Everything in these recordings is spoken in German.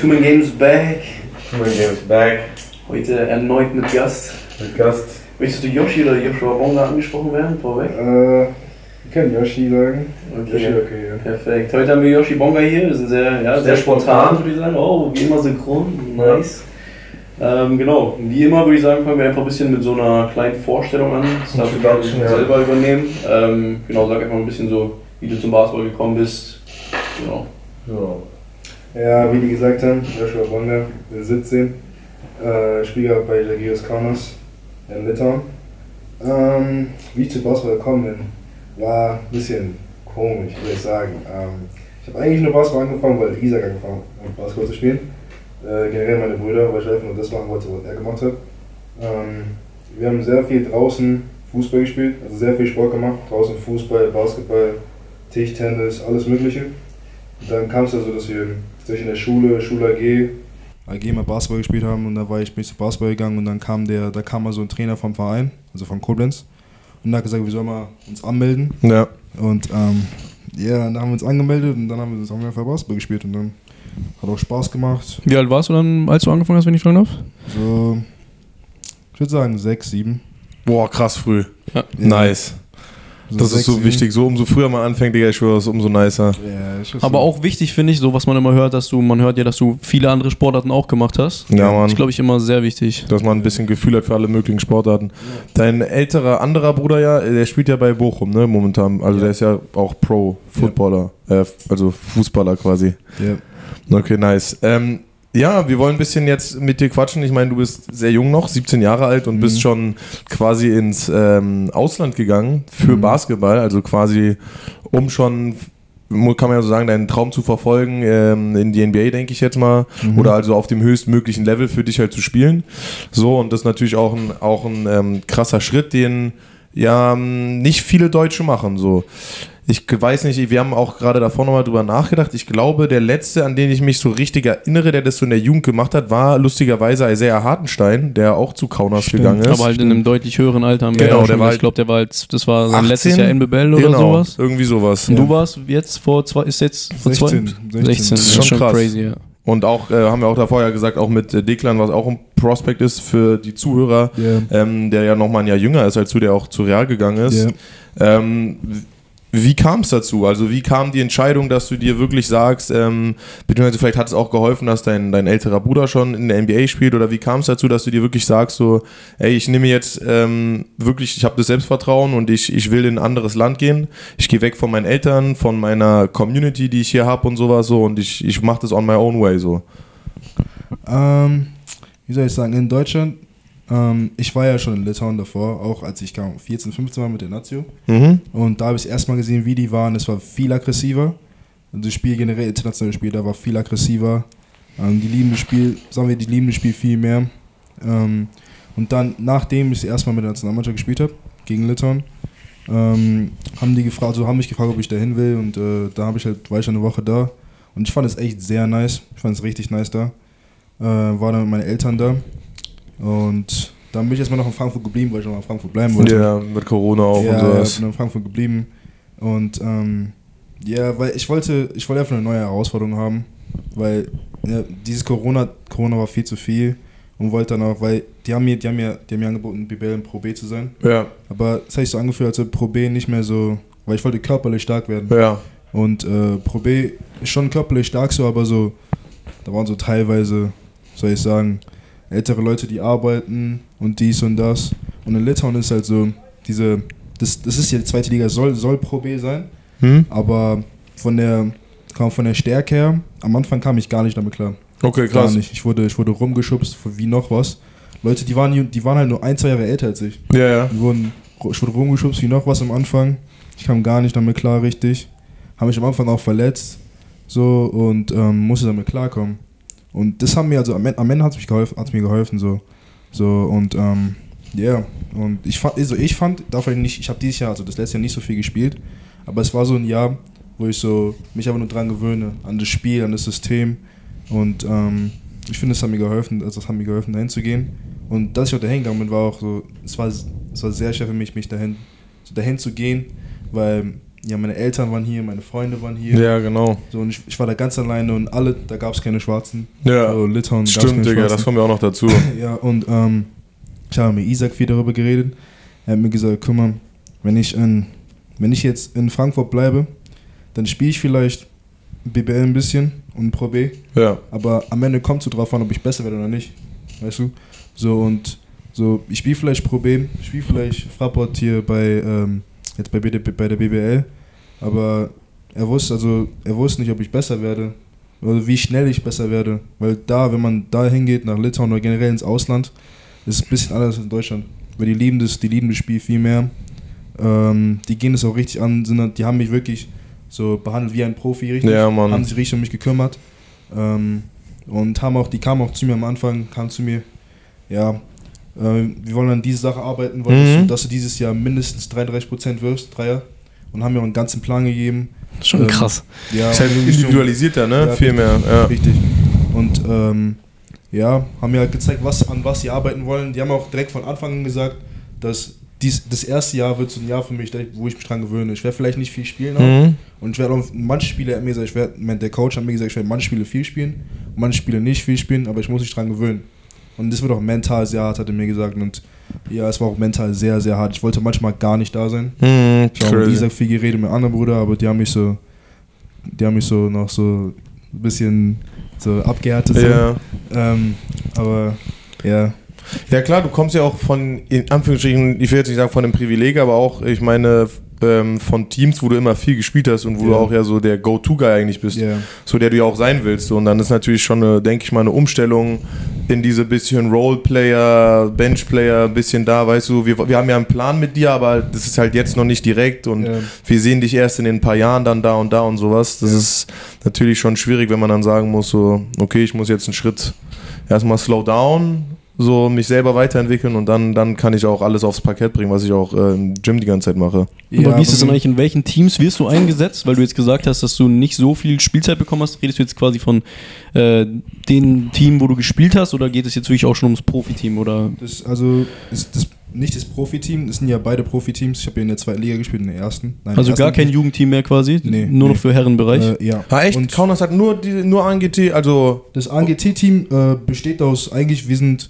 Two Man Games back. Two Man Games back. Heute erneut mit Gast. Mit Gast. Möchtest du Yoshi oder Joshua Bonga angesprochen werden vorweg? Äh, wir können Yoshi sagen. Okay. Yoshi, okay, ja. Perfekt. Heute haben wir Yoshi Bonga hier. Wir sind sehr, ja, sehr, Sehr spontan, spontan. würde ich sagen. Oh, wie immer synchron. Nice. Ähm, genau. Wie immer würde ich sagen, fangen wir einfach ein bisschen mit so einer kleinen Vorstellung an. Das darfst du Introduction, gerne ja. selber übernehmen. Ähm, genau, sag einfach ein bisschen so, wie du zum Basketball gekommen bist. Genau. So. Ja, wie die gesagt haben, Joshua Bonga, 17. Äh, Spieler bei Jagiris Kaunas in Litauen. Ähm, wie ich zu Basketball gekommen bin, war ein bisschen komisch, würde ich sagen. Ähm, ich habe eigentlich nur Basketball angefangen, weil Isaac angefangen hat, Basketball zu spielen. Äh, generell meine Brüder, weil ich einfach nur das machen wollte, was er gemacht hat. Ähm, wir haben sehr viel draußen Fußball gespielt, also sehr viel Sport gemacht. Draußen Fußball, Basketball, Tischtennis, alles Mögliche. Und dann kam es also, dass wir durch in der Schule, Schule AG, AG mal Basketball gespielt haben und da war ich bin ich zu Basketball gegangen und dann kam der, da kam mal so ein Trainer vom Verein, also von Koblenz und der hat gesagt, wir sollen mal uns anmelden Ja. und ähm, ja, dann haben wir uns angemeldet und dann haben wir, das haben wir einfach Basketball gespielt und dann hat auch Spaß gemacht. Wie alt warst du dann, als du angefangen hast, wenn ich fragen darf? So, ich würde sagen sechs, sieben. Boah, krass früh. Ja. Nice. Das ist so wichtig. So umso früher man anfängt, Digga, ich schwöre, ist umso nicer. Ja, ich Aber auch wichtig finde ich, so was man immer hört, dass du, man hört ja, dass du viele andere Sportarten auch gemacht hast. Ja, Das Mann. ist, glaube ich, immer sehr wichtig. Dass man ein bisschen Gefühl hat für alle möglichen Sportarten. Dein älterer anderer Bruder ja, der spielt ja bei Bochum, ne, momentan. Also der ist ja auch Pro-Footballer, äh, also Fußballer quasi. Ja. Okay, nice. Ähm, ja, wir wollen ein bisschen jetzt mit dir quatschen. Ich meine, du bist sehr jung noch, 17 Jahre alt und bist schon quasi ins ähm, Ausland gegangen für Basketball, also quasi um schon kann man ja so sagen, deinen Traum zu verfolgen ähm, in die NBA, denke ich jetzt mal, oder also auf dem höchstmöglichen Level für dich halt zu spielen. So, und das ist natürlich auch ein, auch ein ähm, krasser Schritt, den ja ähm, nicht viele Deutsche machen. So. Ich weiß nicht, wir haben auch gerade davor nochmal drüber nachgedacht. Ich glaube, der letzte, an den ich mich so richtig erinnere, der das so in der Jugend gemacht hat, war lustigerweise Isaiah Hartenstein, der auch zu Kaunas Stimmt. gegangen ist. Aber halt in einem deutlich höheren Alter. Haben wir Genau, ja der war ich glaube, der war halt, das war sein 18? letztes Jahr NBBL oder genau, sowas. Irgendwie sowas. Und du warst jetzt vor zwei, ist jetzt vor 16, zwei? 16. 16. Das ist Schon schon krass. crazy, ja. Und auch, äh, haben wir auch davor ja gesagt, auch mit äh, Deklan, was auch ein Prospect ist für die Zuhörer, Ja. ähm, der ja nochmal ein Jahr jünger ist als du, der auch zu Real gegangen ist. Ähm, wie kam es dazu? Also wie kam die Entscheidung, dass du dir wirklich sagst, ähm, beziehungsweise vielleicht hat es auch geholfen, dass dein, dein älterer Bruder schon in der NBA spielt oder wie kam es dazu, dass du dir wirklich sagst, so, ey, ich nehme jetzt ähm, wirklich, ich habe das Selbstvertrauen und ich, ich will in ein anderes Land gehen. Ich gehe weg von meinen Eltern, von meiner Community, die ich hier habe und sowas so und ich, ich mache das on my own way so. Ähm, wie soll ich sagen, in Deutschland, ähm, ich war ja schon in Litauen davor, auch als ich kam, 14, 15 war mit der Nazio. Mhm. Und da habe ich erstmal gesehen, wie die waren. Es war viel aggressiver. Also das Spiel generell, internationales Spiel, da war viel aggressiver. Ähm, die lieben das Spiel, sagen wir, die lieben das Spiel viel mehr. Ähm, und dann, nachdem ich erstmal mit der Nationalmannschaft gespielt habe, gegen Litauen, ähm, haben die gefragt, also haben mich gefragt, ob ich da hin will. Und äh, da habe ich halt, war ich eine Woche da. Und ich fand es echt sehr nice. Ich fand es richtig nice da. Äh, war dann mit meinen Eltern da. Und dann bin ich erstmal noch in Frankfurt geblieben, weil ich noch in Frankfurt bleiben wollte. Ja, mit Corona auch ja, und ja, sowas. bin in Frankfurt geblieben. Und ähm, ja, weil ich wollte, ich wollte einfach eine neue Herausforderung haben, weil ja, dieses Corona, Corona war viel zu viel und wollte dann auch, weil die haben mir, die haben mir, die haben mir angeboten, BBL in Pro B zu sein. Ja, Aber das hat sich so angefühlt, als ob Pro B nicht mehr so, weil ich wollte körperlich stark werden. ja. Und äh, Pro B ist schon körperlich stark so, aber so, da waren so teilweise, soll ich sagen, ältere Leute, die arbeiten und dies und das. Und in Litauen ist halt so, diese, das, das ist ja die zweite Liga, soll, soll Pro B sein, Hm? aber von der, kam von der Stärke her, am Anfang kam ich gar nicht damit klar. Okay, Gar krass. nicht. Ich wurde, ich wurde rumgeschubst, wie noch was. Leute, die waren, die waren halt nur ein, zwei Jahre älter als ich. Ja, ja. Die wurden, ich wurde rumgeschubst wie noch was am Anfang. Ich kam gar nicht damit klar, richtig. Habe mich am Anfang auch verletzt. So und ähm, musste damit klarkommen. Und das haben mir, also am Ende, hat es mich geholfen, hat's mir geholfen. So, so und ähm, ja. Und ich fand, also ich fand, davon nicht, ich habe dieses Jahr, also das letzte Jahr nicht so viel gespielt, aber es war so ein Jahr, wo ich so mich einfach nur dran gewöhne, an das Spiel, an das System. Und ähm, ich finde, es hat mir geholfen, also es hat mir geholfen, dahin zu gehen. Und dass ich auch dahin gegangen bin, war auch so, es war, es war sehr schwer für mich, mich dahin, so dahin zu gehen, weil ja, meine Eltern waren hier, meine Freunde waren hier. Ja, genau. So, und ich, ich war da ganz alleine und alle, da gab es keine Schwarzen. Ja. So, Litauen Stimmt, Digga, das kommt ja auch noch dazu. Ja, und ähm, ich habe mit Isaac viel darüber geredet. Er hat mir gesagt, guck mal, wenn ich, in, wenn ich jetzt in Frankfurt bleibe, dann spiele ich vielleicht BBL ein bisschen und Pro B, ja. aber am Ende kommt es so drauf an, ob ich besser werde oder nicht. Weißt du? So und so, ich spiele vielleicht Pro B, ich spiele vielleicht Fraport hier bei, ähm, jetzt bei, bei der BBL, aber er wusste, also, er wusste nicht, ob ich besser werde oder wie schnell ich besser werde. Weil da, wenn man da hingeht, nach Litauen oder generell ins Ausland, ist es ein bisschen anders als in Deutschland. Weil die lieben das, die lieben das Spiel viel mehr. Ähm, die gehen es auch richtig an, sind, die haben mich wirklich so behandelt wie ein Profi, richtig. Ja, Mann. Haben sich richtig um mich gekümmert. Ähm, und haben auch, die kamen auch zu mir am Anfang, kamen zu mir, ja, wir wollen an diese Sache arbeiten, wollen, dass, Mhm. du, dass du dieses Jahr mindestens 33% wirst, Dreier. Und haben mir auch einen ganzen Plan gegeben. Schon Ähm, krass. Ja, Ist halt individualisierter, ne? Ja, Viel richtig. mehr. Ja. Richtig. Und ähm, ja, haben mir halt gezeigt, was, an was sie arbeiten wollen. Die haben auch direkt von Anfang an gesagt, dass dies, das erste Jahr wird so ein Jahr für mich, wo ich mich dran gewöhne. Ich werde vielleicht nicht viel spielen. Mhm. Und ich werde auch manche Spiele, hat mir gesagt, ich werd, mein- der Coach hat mir gesagt, ich werde manche Spiele viel spielen, manche Spiele nicht viel spielen, aber ich muss mich dran gewöhnen. Und das wird auch mental sehr hart, hat er mir gesagt. Und ja, es war auch mental sehr, sehr hart. Ich wollte manchmal gar nicht da sein. Mhm. Ich habe mit. Isaac viel geredet, mit anderen Bruder, aber die haben mich so, die haben mich so noch so ein bisschen so abgehärtet. Ja. Ähm, aber ja, Ja klar, du kommst ja auch von, in Anführungsstrichen, ich will jetzt nicht sagen von einem Privileg, aber auch, ich meine, ähm, von Teams, wo du immer viel gespielt hast und wo Ja. du auch ja so der Go-To-Guy eigentlich bist, ja, so der du ja auch sein willst. Und dann ist natürlich schon, eine, denke ich mal, eine Umstellung in diese bisschen Roleplayer, Benchplayer, bisschen da, weißt du, wir, wir haben ja einen Plan mit dir, aber das ist halt jetzt noch nicht direkt und Ja. wir sehen dich erst in den paar Jahren dann da und da und sowas. Das ist natürlich schon schwierig, wenn man dann sagen muss, so, okay, ich muss jetzt einen Schritt erstmal slow down, so mich selber weiterentwickeln und dann, dann kann ich auch alles aufs Parkett bringen, was ich auch äh, im Gym die ganze Zeit mache. aber wie ist es denn eigentlich, in welchen Teams wirst du eingesetzt? Weil du jetzt gesagt hast, dass du nicht so viel Spielzeit bekommen hast. Redest du jetzt quasi von äh, dem Team, wo du gespielt hast, oder geht es jetzt wirklich auch schon ums Profiteam? Oder? Das, also ist das nicht das Profiteam, das sind ja beide Profiteams. Ich habe ja in der zweiten Liga gespielt, in der ersten. Nein, Also gar kein Jugendteam mehr quasi? Nee, Nur noch nee. für Herrenbereich? Äh, ja. Ah, echt? Und Kaunas hat nur, die, nur ANGT, also das ANGT-Team äh, besteht aus, eigentlich, wir sind,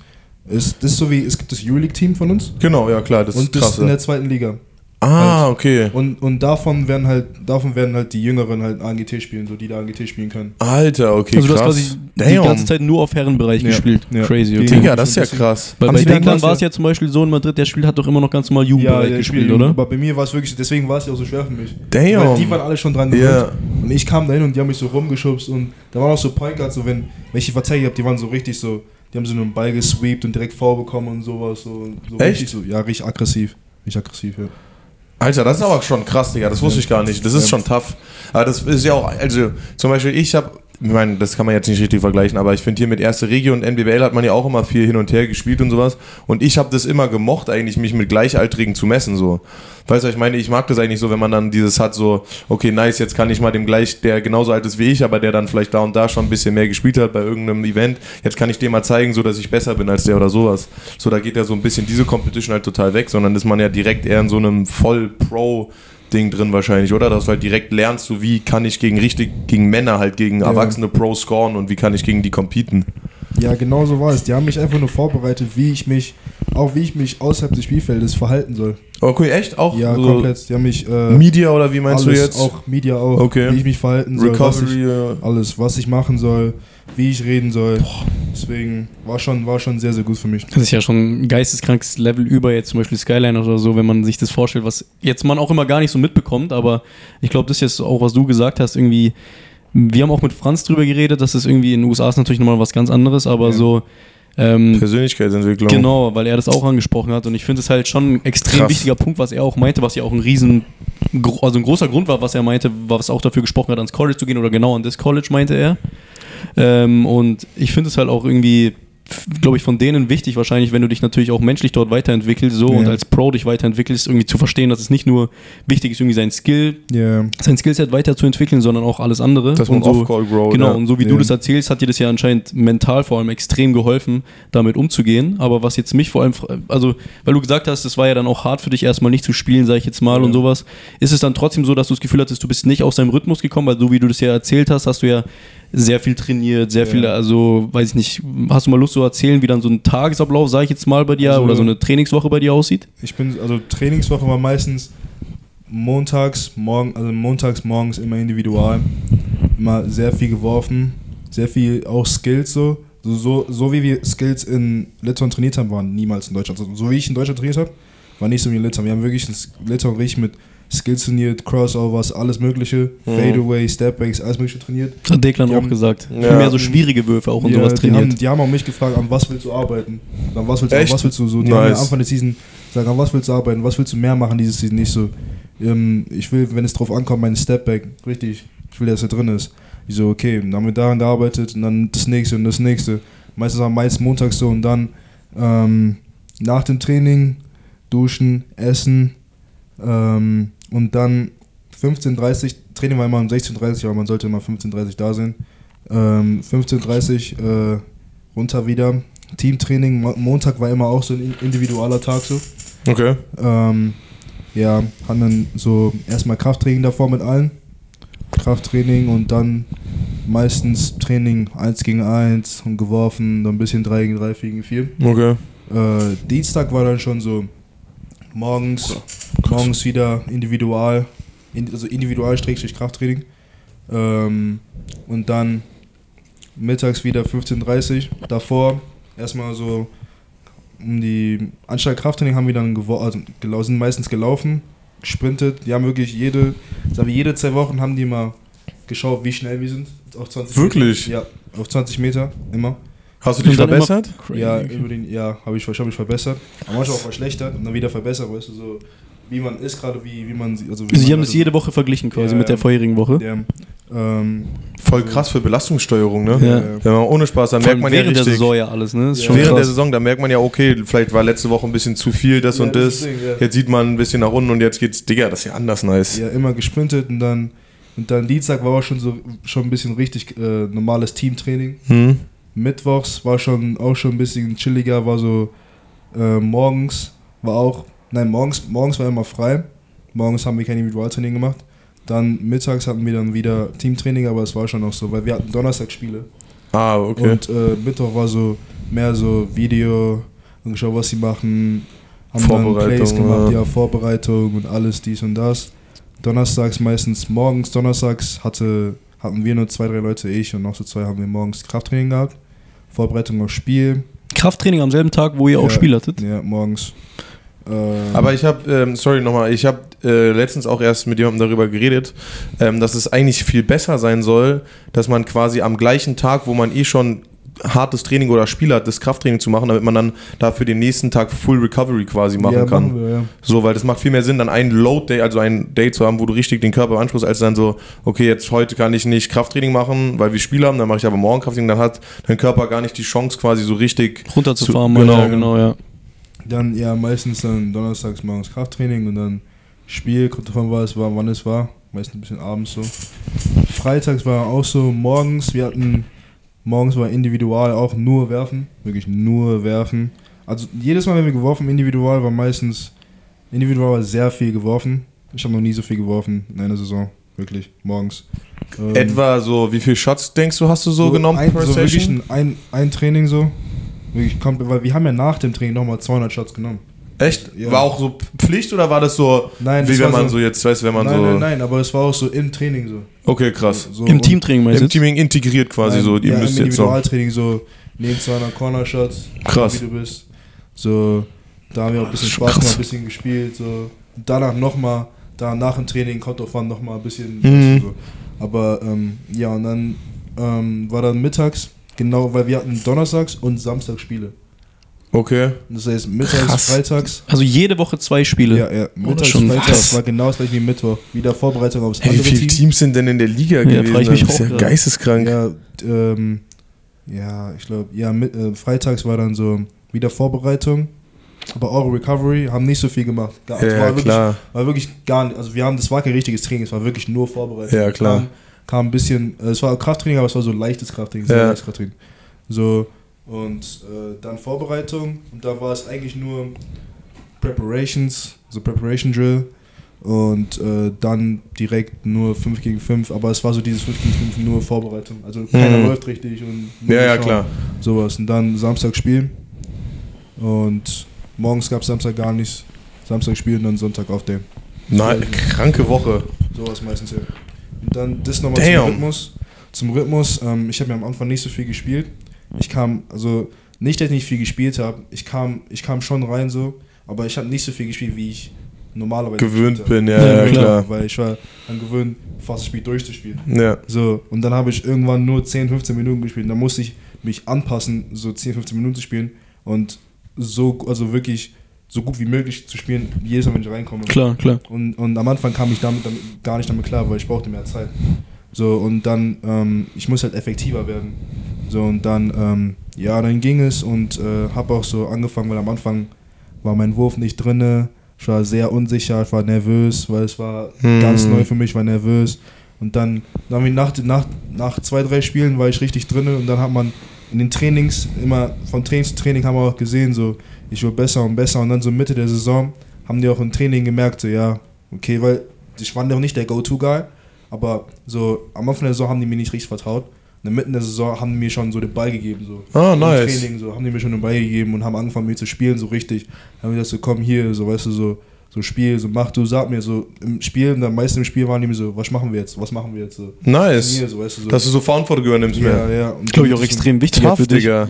ist, das ist so wie, es gibt das Euroleague-Team von uns genau, ja klar, das und ist das krass. in der zweiten Liga. Ah, okay. Und, und davon werden halt, davon werden halt die Jüngeren halt ANGT spielen, so die da ANGT spielen können. Alter, okay, also du krass. hast quasi die Damn. ganze Zeit nur auf Herrenbereich Ja, gespielt. ja. Crazy, Die- okay. Digga, das ist ja krass. Weil Haben bei Declan war es ja zum Beispiel so in Madrid, der spielt hat doch immer noch ganz normal Jugendbereich der gespielt, spielt, oder? Aber bei mir war es wirklich, deswegen war es ja auch so schwer für mich. Damn. Weil die waren alle schon dran gewöhnt. Ja. Und ich kam dahin und die haben mich so rumgeschubst und da waren auch so Point Guards, so wenn, wenn ich die verteidigt habe, die waren so richtig so, die haben so einen Ball gesweept und direkt vorbekommen und sowas. So, so Echt? Richtig so, ja, richtig aggressiv. Richtig aggressiv, ja. Alter, das ist aber schon krass, Digga. Das wusste ich gar nicht. Das ist schon tough. Aber das ist ja auch, also zum Beispiel ich habe, ich meine, das kann man jetzt nicht richtig vergleichen, aber ich finde hier mit erste Regio und NBBL hat man ja auch immer viel hin und her gespielt und sowas. Und ich habe das immer gemocht, eigentlich mich mit Gleichaltrigen zu messen, so. Weißt du, ich meine, ich mag das eigentlich so, wenn man dann dieses hat, so, okay, nice, jetzt kann ich mal dem gleich, der genauso alt ist wie ich, aber der dann vielleicht da und da schon ein bisschen mehr gespielt hat bei irgendeinem Event, jetzt kann ich dem mal zeigen, so dass ich besser bin als der oder sowas. So, da geht ja so ein bisschen diese Competition halt total weg, sondern ist man ja direkt eher in so einem voll-Pro- Ding drin wahrscheinlich, oder? Dass du halt direkt lernst, so wie kann ich gegen richtig, gegen Männer halt, gegen Ja. erwachsene Pros scoren und wie kann ich gegen die competen. Ja, genau so war es. Die haben mich einfach nur vorbereitet, wie ich mich, auch wie ich mich außerhalb des Spielfeldes verhalten soll. Okay, echt? Auch Ja, so komplett. Die haben mich äh, Media oder wie meinst alles, du jetzt? auch Media auch, Okay. wie ich mich verhalten soll, was ich, Recovery. alles, was ich machen soll, wie ich reden soll. Deswegen war schon, war schon sehr, sehr gut für mich. Das ist ja schon ein geisteskrankes Level über jetzt zum Beispiel Skyline oder so, wenn man sich das vorstellt, was jetzt man auch immer gar nicht so mitbekommt, aber ich glaube, das ist jetzt auch, was du gesagt hast, irgendwie, wir haben auch mit Franz drüber geredet, dass das irgendwie in den USA ist natürlich nochmal was ganz anderes, aber Ja. so, ähm, Persönlichkeitsentwicklung. Genau, weil er das auch angesprochen hat und ich finde es halt schon ein extrem Krass. wichtiger Punkt, was er auch meinte, was ja auch ein riesen, also ein großer Grund war, was er meinte, was auch dafür gesprochen hat, ans College zu gehen oder genau an das College meinte er. Ähm, und ich finde es halt auch irgendwie glaube ich, von denen wichtig wahrscheinlich, wenn du dich natürlich auch menschlich dort weiterentwickelst, so Ja. und als Pro dich weiterentwickelst, irgendwie zu verstehen, dass es nicht nur wichtig ist, irgendwie sein Skill, Ja. sein Skillset weiterzuentwickeln, sondern auch alles andere. Man und so, off-call grow, Genau, ja. und so wie du Ja. das erzählst, hat dir das ja anscheinend mental vor allem extrem geholfen, damit umzugehen. Aber was jetzt mich vor allem, also, weil du gesagt hast, es war ja dann auch hart für dich erstmal nicht zu spielen, sage ich jetzt mal, und sowas, ist es dann trotzdem so, dass du das Gefühl hattest, du bist nicht aus deinem Rhythmus gekommen, weil so wie du das ja erzählt hast, hast du ja sehr viel trainiert, sehr Ja. viel, also, weiß ich nicht, hast du mal Lust zu erzählen, wie dann so ein Tagesablauf, sage ich jetzt mal, bei dir Also- oder so eine Trainingswoche bei dir aussieht? Ich bin, also Trainingswoche war meistens montags, morgen, also montags morgens immer individual. Immer sehr viel geworfen, sehr viel auch Skills so. So, so, so wie wir Skills in Litauen trainiert haben, waren niemals in Deutschland. So, so wie ich in Deutschland trainiert habe, war nicht so wie in Litauen. Wir haben wirklich in Litauen richtig mit Skills trainiert, Crossovers, alles mögliche, Mhm. Fadeaway, Stepbacks, alles mögliche trainiert. Das hat Deklan Die auch haben- gesagt. Ja. Viel mehr so schwierige Würfe auch und Ja, sowas die trainiert. haben, die haben auch mich gefragt, an was willst du arbeiten? An was willst du, an was willst du so? Die haben Nice. am Anfang der Season gesagt, an was willst du arbeiten? Was willst du mehr machen dieses Season? Nicht so, ähm, ich will, wenn es drauf ankommt, mein Stepback, richtig, ich will, dass er drin ist. Ich so, okay, dann haben wir daran gearbeitet und dann das nächste und das nächste. Meistens am meisten montags so und dann ähm, nach dem Training duschen, essen ähm, und dann 15.30 Training war immer um 16.30 aber man sollte immer 15.30 da sein. Ähm, 15.30 äh, runter wieder. Teamtraining, Mo- Montag war immer auch so ein individueller Tag so. Okay. Ähm, ja, haben dann so erstmal Krafttraining davor mit allen. Krafttraining und dann meistens Training 1 gegen 1 und geworfen, dann ein bisschen 3 gegen 3, 4 gegen 4. Okay. Äh, Dienstag war dann schon so morgens, morgens wieder individual, in, also individual Krafttraining. Ähm, und dann mittags wieder 15.30 Uhr. Davor erstmal so um die anstatt Krafttraining haben wir dann also sind meistens gelaufen, gesprintet. Die haben wirklich jede, sagen wir, jede zwei Wochen haben die mal geschaut, wie schnell wir sind. Auf 20 Wirklich? Meter. Ja, auf 20 Meter immer. Hast du dich verbessert? Ja, über den, ja, habe ich, hab ich verbessert. Aber manchmal auch verschlechtert und dann wieder verbessert, weißt du, so wie man ist gerade, wie, wie man sie- also wie Sie man haben das also- jede Woche verglichen quasi Ja, mit der ja. vorherigen Woche. Der, ähm, Voll krass für Belastungssteuerung, ne? Ja. Wenn man ohne Spaß, dann Vor merkt man ja während der richtig. Saison ja alles, ne? Das ist Ja. schon Während der krass. Saison, da merkt man ja, okay, vielleicht war letzte Woche ein bisschen zu viel, das Ja, und das das. Ding, ja. Jetzt sieht man ein bisschen nach unten und jetzt geht's, Digga, das ist ja anders nice. ja, immer gesprintet und dann und dann Dienstag war auch schon so schon ein bisschen richtig äh, normales Teamtraining. Hm? Mittwochs war schon auch schon ein bisschen chilliger, war so äh, morgens war auch nein morgens morgens war immer frei. Morgens haben wir kein Individualtraining gemacht. Dann mittags hatten wir dann wieder Teamtraining, aber es war schon noch so, weil wir hatten Donnerstag Spiele. Ah, okay. Und äh, Mittwoch war so mehr so Video und geschaut, was sie machen. Haben dann Vorbereitung, Plays gemacht, ja. ja, Vorbereitung und alles dies und das. Donnerstags meistens morgens, donnerstags hatte, hatten wir nur zwei, drei Leute, ich und noch so zwei haben wir morgens Krafttraining gehabt. Vorbereitung aufs Spiel. Krafttraining am selben Tag, wo ihr auch Ja. Spiel hattet. Ja, morgens. Ähm, Aber ich habe, ähm, sorry nochmal, ich habe äh, letztens auch erst mit jemandem darüber geredet, ähm, dass es eigentlich viel besser sein soll, dass man quasi am gleichen Tag, wo man eh schon hartes Training oder Spiel hat, das Krafttraining zu machen, damit man dann dafür den nächsten Tag Full Recovery quasi machen ja, kann. machen wir, ja. So, weil das macht viel mehr Sinn, dann einen Load Day, also ein Day zu haben, wo du richtig den Körper beanspruchst, als dann so, okay, jetzt heute kann ich nicht Krafttraining machen, weil wir Spiel haben, dann mache ich aber morgen Krafttraining, dann hat dein Körper gar nicht die Chance quasi so richtig Runterzufahren, Zu- mal, genau. ja, genau, ja. Dann ja meistens dann donnerstags morgens Krafttraining und dann Spiel, kommt davon war es war, wann es war, meistens ein bisschen abends so. Freitags war auch so morgens, wir hatten morgens war individual auch nur werfen, wirklich nur werfen. Also jedes Mal, wenn wir geworfen, individual war meistens individual war sehr viel geworfen. Ich habe noch nie so viel geworfen in einer Saison, wirklich morgens. Ähm, Etwa so, wie viel Shots denkst du, hast du so, genommen ein, per so wirklich Session? ein, ein, ein Training so. Wirklich weil wir haben ja nach dem Training nochmal 200 Shots genommen. Echt? Ja. War auch so Pflicht oder war das so, Nein, wie das wenn man so, jetzt, weißt du, wenn man nein, so. nein, nein, aber es war auch so im Training so. Okay, krass. so Im Teamtraining meinst Im du? Teaming integriert quasi Nein, so, ihr ja, müsst im jetzt so. Individualtraining so neben 200 Corner Shots, Krass. wie du bist. So, da haben wir auch ein bisschen Spaß gemacht, ein bisschen gespielt. So. Danach nochmal, da nach dem Training kommt auf wann nochmal ein bisschen. Mhm. So. Aber ähm, ja, und dann ähm, war dann mittags, genau, weil wir hatten donnerstags und samstags Spiele. Okay. Das heißt, mittags, Krass. freitags. Also jede Woche zwei Spiele. Ja, ja, mittags, schon freitags krass. war genau das gleiche wie Mittwoch. Wieder Vorbereitung aufs Hey, wie andere viele Team. Teams sind denn in der Liga Ja, gewesen? ich mich das ist auch ja gerade. geisteskrank. Ja, ähm, ja, ich glaube, ja, mit, äh, freitags war dann so wieder Vorbereitung. Aber eure Recovery haben nicht so viel gemacht. Gar, Ja, war, wirklich, klar. war wirklich gar nicht. Also wir haben, das war kein richtiges Training, es war wirklich nur Vorbereitung. Ja, klar. Kam, kam ein bisschen, äh, es war Krafttraining, aber es war so leichtes Krafttraining, sehr Ja. leichtes Krafttraining. So, und äh, dann Vorbereitung und da war es eigentlich nur Preparations, so Preparation Drill und äh, dann direkt nur 5 gegen 5, aber es war so dieses 5 gegen 5 nur Vorbereitung. Also keiner Mhm. läuft richtig und Ja, ja, klar. Sowas. Und dann Samstag Spiel und morgens gab es Samstag gar nichts. Samstag Spiel und dann Sonntag auf dem. Nein, kranke Woche. Sowas meistens ja. Und dann das nochmal zum. Rhythmus. Zum Rhythmus, ähm, ich habe ja am Anfang nicht so viel gespielt. Ich kam, also nicht, dass ich nicht viel gespielt habe, ich kam, ich kam schon rein so, aber ich habe nicht so viel gespielt, wie ich normalerweise Gewöhnt bin, habe. ja, ja, klar. Weil ich war dann gewöhnt, fast das Spiel durchzuspielen. Ja. So, und dann habe ich irgendwann nur 10, 15 Minuten gespielt. Dann musste ich mich anpassen, so 10, 15 Minuten zu spielen und so, also wirklich so gut wie möglich zu spielen, jedes Mal, wenn ich reinkomme. Klar, klar. Und, und am Anfang kam ich damit, damit gar nicht damit klar, weil ich brauchte mehr Zeit. So, und dann, ähm, ich muss halt effektiver werden. So, und dann, ähm, ja, dann ging es und äh, habe auch so angefangen, weil am Anfang war mein Wurf nicht drinne. Ich war sehr unsicher, ich war nervös, weil es war Hm. ganz neu für mich, ich war nervös. Und dann, dann nach, nach, nach zwei, drei Spielen war ich richtig drinne und dann hat man in den Trainings immer, von Training zu Training haben wir auch gesehen, so, ich wurde besser und besser und dann so Mitte der Saison haben die auch im Training gemerkt, so, ja, okay, weil ich war noch nicht der Go-To-Guy, aber so am Anfang der Saison haben die mir nicht richtig vertraut. Und in der Mitte der Saison haben die mir schon so den Ball gegeben, so. Ah, Im nice. Training, so, haben die mir schon den Ball gegeben und haben angefangen, mir zu spielen, so richtig. Haben mir gesagt, so, komm hier, so, weißt du, so, so Spiel, so, mach du, sag mir, so, im Spiel, und dann meistens im Spiel waren die mir so, was machen wir jetzt, was machen wir jetzt, so. Nice. Hier, so, weißt du, so. Dass du so Verantwortung übernimmst ja, mehr. ja. Und Glaube ich auch extrem wichtig für dich. Ja.